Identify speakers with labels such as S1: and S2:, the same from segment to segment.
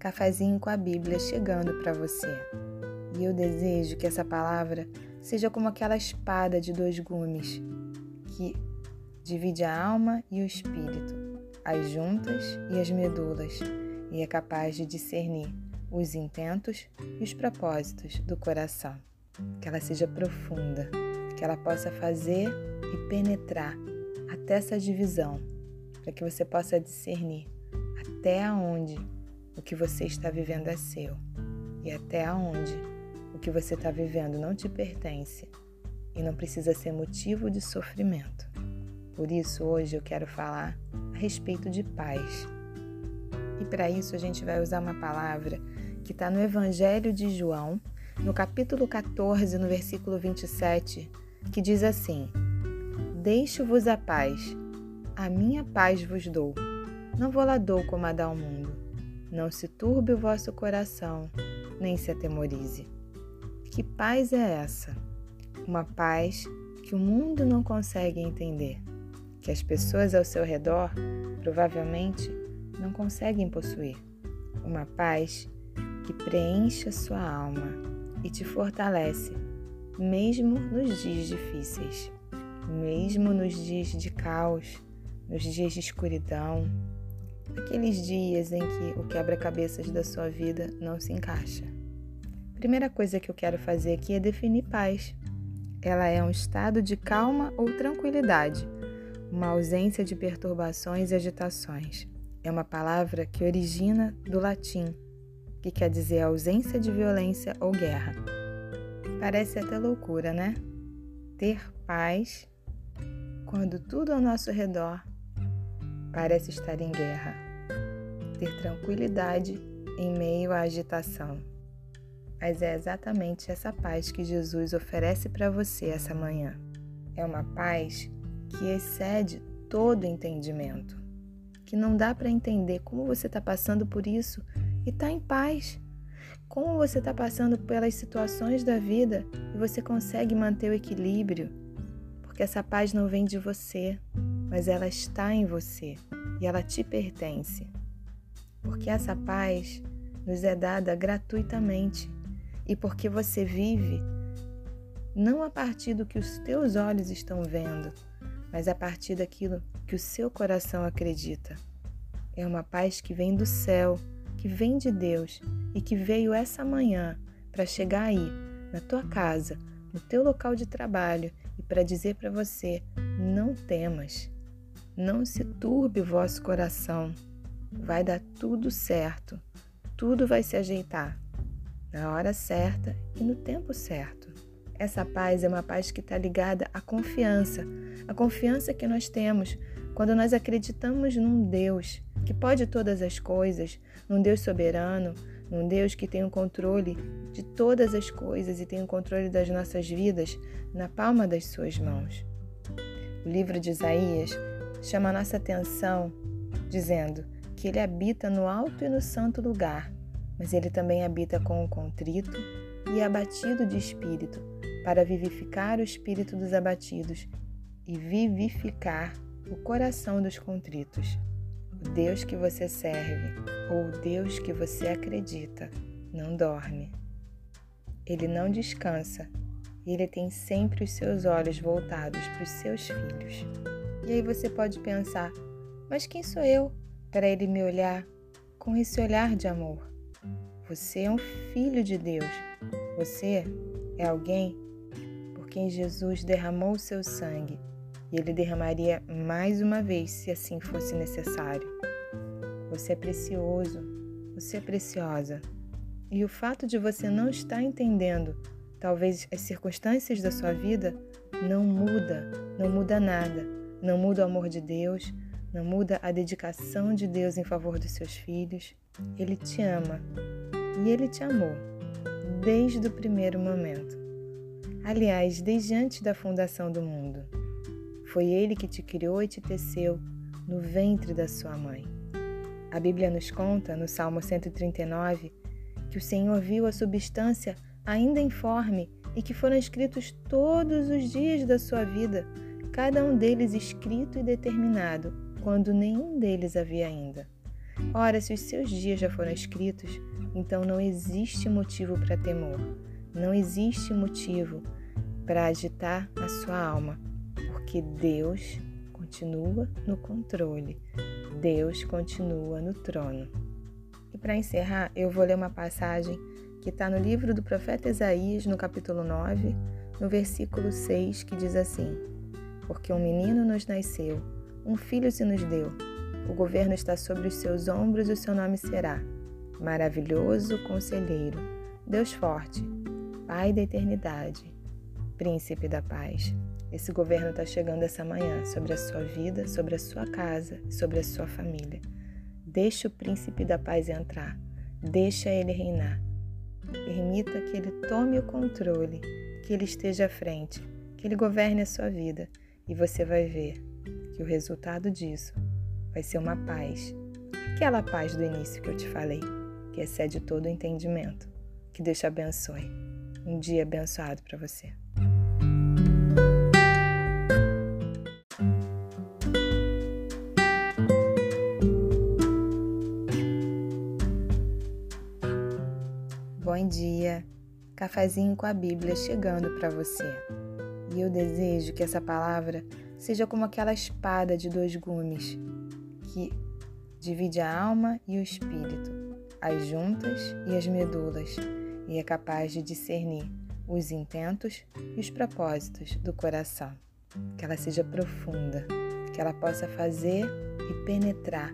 S1: Cafezinho com a Bíblia chegando para você. E eu desejo que essa palavra seja como aquela espada de dois gumes que divide a alma e o espírito, as juntas e as medulas, e é capaz de discernir os intentos e os propósitos do coração. Que ela seja profunda, que ela possa fazer e penetrar até essa divisão, para que você possa discernir até onde o que você está vivendo é seu e até onde o que você está vivendo não te pertence e não precisa ser motivo de sofrimento. Por isso, hoje eu quero falar a respeito de paz. E para isso, a gente vai usar uma palavra que está no Evangelho de João, no capítulo 14, no versículo 27, que diz assim: Deixo-vos a paz, a minha paz vos dou. Não vou lá dou como a dá o mundo. Não se turbe o vosso coração, nem se atemorize. Que paz é essa? Uma paz que o mundo não consegue entender, que as pessoas ao seu redor provavelmente não conseguem possuir. Uma paz que preenche a sua alma e te fortalece, mesmo nos dias difíceis mesmo nos dias de caos, nos dias de escuridão, aqueles dias em que o quebra-cabeças da sua vida não se encaixa. Primeira coisa que eu quero fazer aqui é definir paz. Ela é um estado de calma ou tranquilidade, uma ausência de perturbações e agitações. É uma palavra que origina do latim, que quer dizer ausência de violência ou guerra. Parece até loucura, né? Ter paz quando tudo ao nosso redor parece estar em guerra. Ter tranquilidade em meio à agitação. Mas é exatamente essa paz que Jesus oferece para você essa manhã. É uma paz que excede todo entendimento, que não dá para entender como você está passando por isso e está em paz. Como você está passando pelas situações da vida e você consegue manter o equilíbrio, que essa paz não vem de você, mas ela está em você e ela te pertence. Porque essa paz nos é dada gratuitamente e porque você vive não a partir do que os teus olhos estão vendo, mas a partir daquilo que o seu coração acredita. É uma paz que vem do céu, que vem de Deus e que veio essa manhã para chegar aí, na tua casa, no teu local de trabalho e para dizer para você: não temas, não se turbe o vosso coração, vai dar tudo certo, tudo vai se ajeitar na hora certa e no tempo certo. Essa paz é uma paz que está ligada à confiança, a confiança que nós temos quando nós acreditamos num Deus que pode todas as coisas, num Deus soberano, num Deus que tem o controle de todas as coisas e tem o controle das nossas vidas na palma das suas mãos. O livro de Isaías chama nossa atenção dizendo que ele habita no alto e no santo lugar, mas ele também habita com o contrito e abatido de espírito, para vivificar o espírito dos abatidos e vivificar o coração dos contritos. O Deus que você serve ou o Deus que você acredita não dorme. Ele não descansa e ele tem sempre os seus olhos voltados para os seus filhos. E aí você pode pensar: mas quem sou eu para ele me olhar com esse olhar de amor? Você é um filho de Deus. Você é alguém por quem Jesus derramou o seu sangue e ele derramaria mais uma vez se assim fosse necessário. Você é precioso, você é preciosa. E o fato de você não estar entendendo, talvez as circunstâncias da sua vida, não muda, não muda nada. Não muda o amor de Deus, não muda a dedicação de Deus em favor dos seus filhos. Ele te ama e ele te amou desde o primeiro momento. Aliás, desde antes da fundação do mundo. Foi Ele que te criou e te teceu no ventre da sua mãe. A Bíblia nos conta, no Salmo 139, que o Senhor viu a substância ainda informe e que foram escritos todos os dias da sua vida, cada um deles escrito e determinado, quando nenhum deles havia ainda. Ora, se os seus dias já foram escritos, então não existe motivo para temor, não existe motivo para agitar a sua alma, porque Deus continua no controle, Deus continua no trono. E para encerrar, eu vou ler uma passagem que está no livro do profeta Isaías, no capítulo 9, no versículo 6, que diz assim: Porque um menino nos nasceu, um filho se nos deu, o governo está sobre os seus ombros e o seu nome será Maravilhoso Conselheiro, Deus Forte, Pai da Eternidade, Príncipe da Paz. Esse governo está chegando essa manhã sobre a sua vida, sobre a sua casa sobre a sua família. Deixe o Príncipe da Paz entrar, deixa ele reinar. Permita que ele tome o controle, que ele esteja à frente, que ele governe a sua vida e você vai ver que o resultado disso vai ser uma paz. Aquela paz do início que eu te falei, que excede todo o entendimento. Que Deus te abençoe. Um dia abençoado para você. Bom dia, cafezinho com a Bíblia chegando para você. E eu desejo que essa palavra seja como aquela espada de dois gumes que divide a alma e o espírito, as juntas e as medulas, e é capaz de discernir os intentos e os propósitos do coração. Que ela seja profunda, que ela possa fazer e penetrar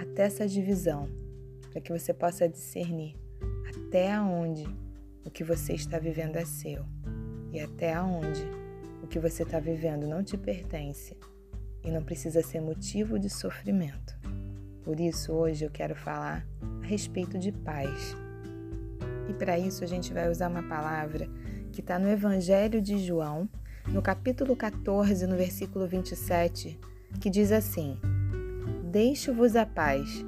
S1: até essa divisão, para que você possa discernir até onde o que você está vivendo é seu e até onde que você está vivendo não te pertence e não precisa ser motivo de sofrimento. Por isso, hoje eu quero falar a respeito de paz. E para isso, a gente vai usar uma palavra que está no Evangelho de João, no capítulo 14, no versículo 27, que diz assim: Deixo-vos a paz,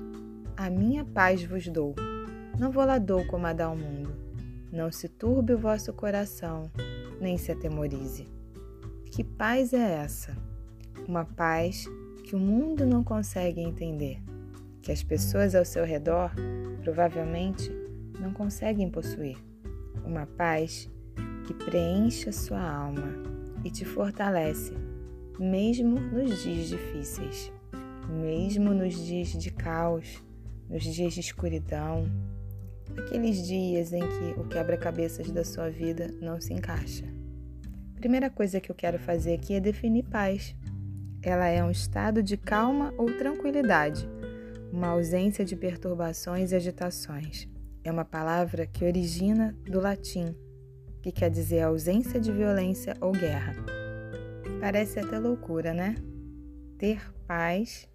S1: a minha paz vos dou. Não vou lá dou como a dá ao mundo. Não se turbe o vosso coração, nem se atemorize. Que paz é essa? uma paz que o mundo não consegue entender, que as pessoas ao seu redor provavelmente não conseguem possuir. Uma paz que preenche a sua alma e te fortalece, mesmo nos dias difíceis, mesmo nos dias de caos, nos dias de escuridão, aqueles dias em que o quebra-cabeças da sua vida não se encaixa. Primeira coisa que eu quero fazer aqui é definir paz. Ela é um estado de calma ou tranquilidade, uma ausência de perturbações e agitações. É uma palavra que origina do latim, que quer dizer ausência de violência ou guerra. Parece até loucura, né? Ter paz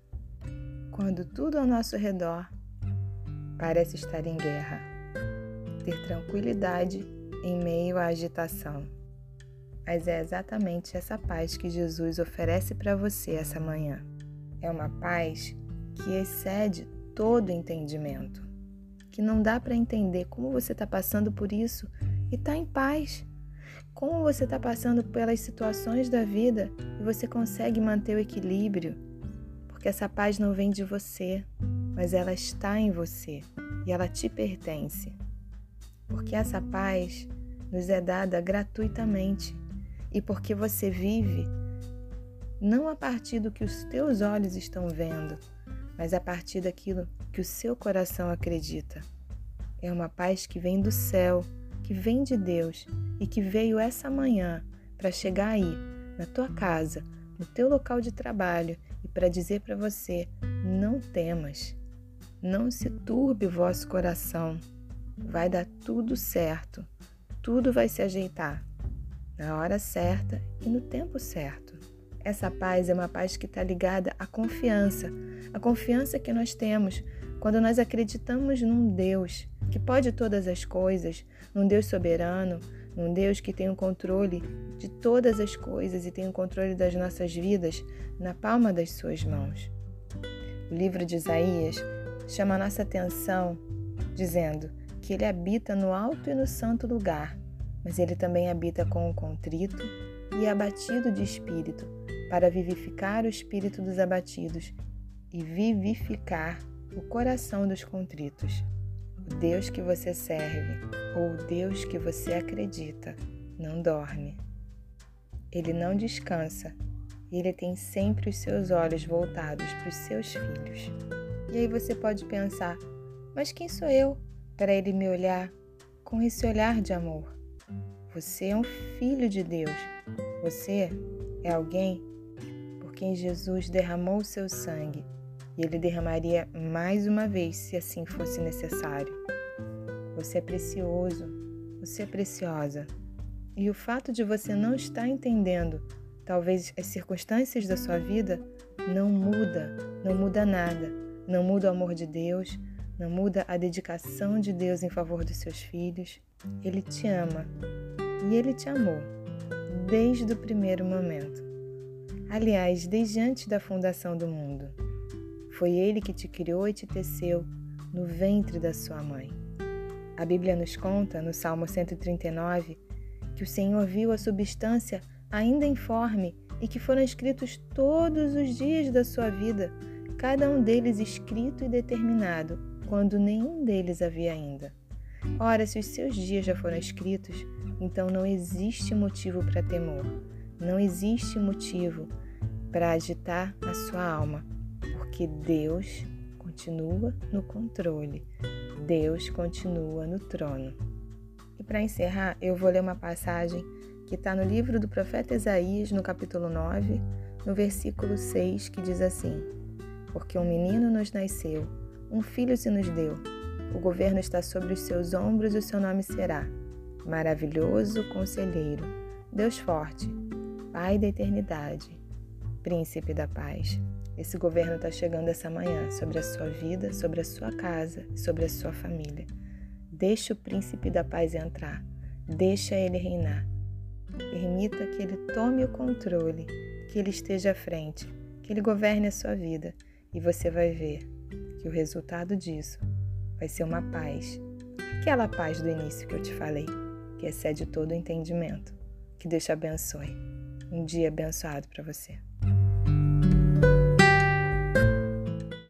S1: quando tudo ao nosso redor parece estar em guerra. Ter tranquilidade em meio à agitação mas é exatamente essa paz que Jesus oferece para você essa manhã. É uma paz que excede todo entendimento, que não dá para entender como você está passando por isso e está em paz. Como você está passando pelas situações da vida e você consegue manter o equilíbrio, porque essa paz não vem de você, mas ela está em você e ela te pertence. Porque essa paz nos é dada gratuitamente e porque você vive não a partir do que os teus olhos estão vendo, mas a partir daquilo que o seu coração acredita. É uma paz que vem do céu, que vem de Deus e que veio essa manhã para chegar aí, na tua casa, no teu local de trabalho e para dizer para você: não temas, não se turbe o vosso coração, vai dar tudo certo, tudo vai se ajeitar na hora certa e no tempo certo. Essa paz é uma paz que está ligada à confiança, a confiança que nós temos quando nós acreditamos num Deus que pode todas as coisas, num Deus soberano, num Deus que tem o controle de todas as coisas e tem o controle das nossas vidas na palma das suas mãos. O livro de Isaías chama a nossa atenção dizendo que ele habita no alto e no santo lugar mas ele também habita com o contrito e abatido de espírito, para vivificar o espírito dos abatidos e vivificar o coração dos contritos. O Deus que você serve, ou o Deus que você acredita, não dorme. Ele não descansa e ele tem sempre os seus olhos voltados para os seus filhos. E aí você pode pensar: mas quem sou eu para ele me olhar com esse olhar de amor? Você é um filho de Deus. Você é alguém por quem Jesus derramou o seu sangue e ele derramaria mais uma vez se assim fosse necessário. Você é precioso, você é preciosa. E o fato de você não estar entendendo, talvez as circunstâncias da sua vida, não muda, não muda nada. Não muda o amor de Deus, não muda a dedicação de Deus em favor dos seus filhos. Ele te ama e ele te amou desde o primeiro momento. Aliás, desde antes da fundação do mundo. Foi ele que te criou e te teceu no ventre da sua mãe. A Bíblia nos conta, no Salmo 139, que o Senhor viu a substância ainda informe e que foram escritos todos os dias da sua vida, cada um deles escrito e determinado, quando nenhum deles havia ainda. Ora, se os seus dias já foram escritos, então não existe motivo para temor, não existe motivo para agitar a sua alma, porque Deus continua no controle, Deus continua no trono. E para encerrar, eu vou ler uma passagem que está no livro do profeta Isaías, no capítulo 9, no versículo 6, que diz assim: Porque um menino nos nasceu, um filho se nos deu. O governo está sobre os seus ombros e o seu nome será Maravilhoso Conselheiro, Deus Forte, Pai da Eternidade, Príncipe da Paz. Esse governo está chegando essa manhã sobre a sua vida, sobre a sua casa sobre a sua família. Deixe o príncipe da paz entrar. Deixa ele reinar. Permita que ele tome o controle, que ele esteja à frente, que ele governe a sua vida e você vai ver que o resultado disso vai ser uma paz. Aquela paz do início que eu te falei, que excede todo o entendimento. Que Deus te abençoe. Um dia abençoado para você.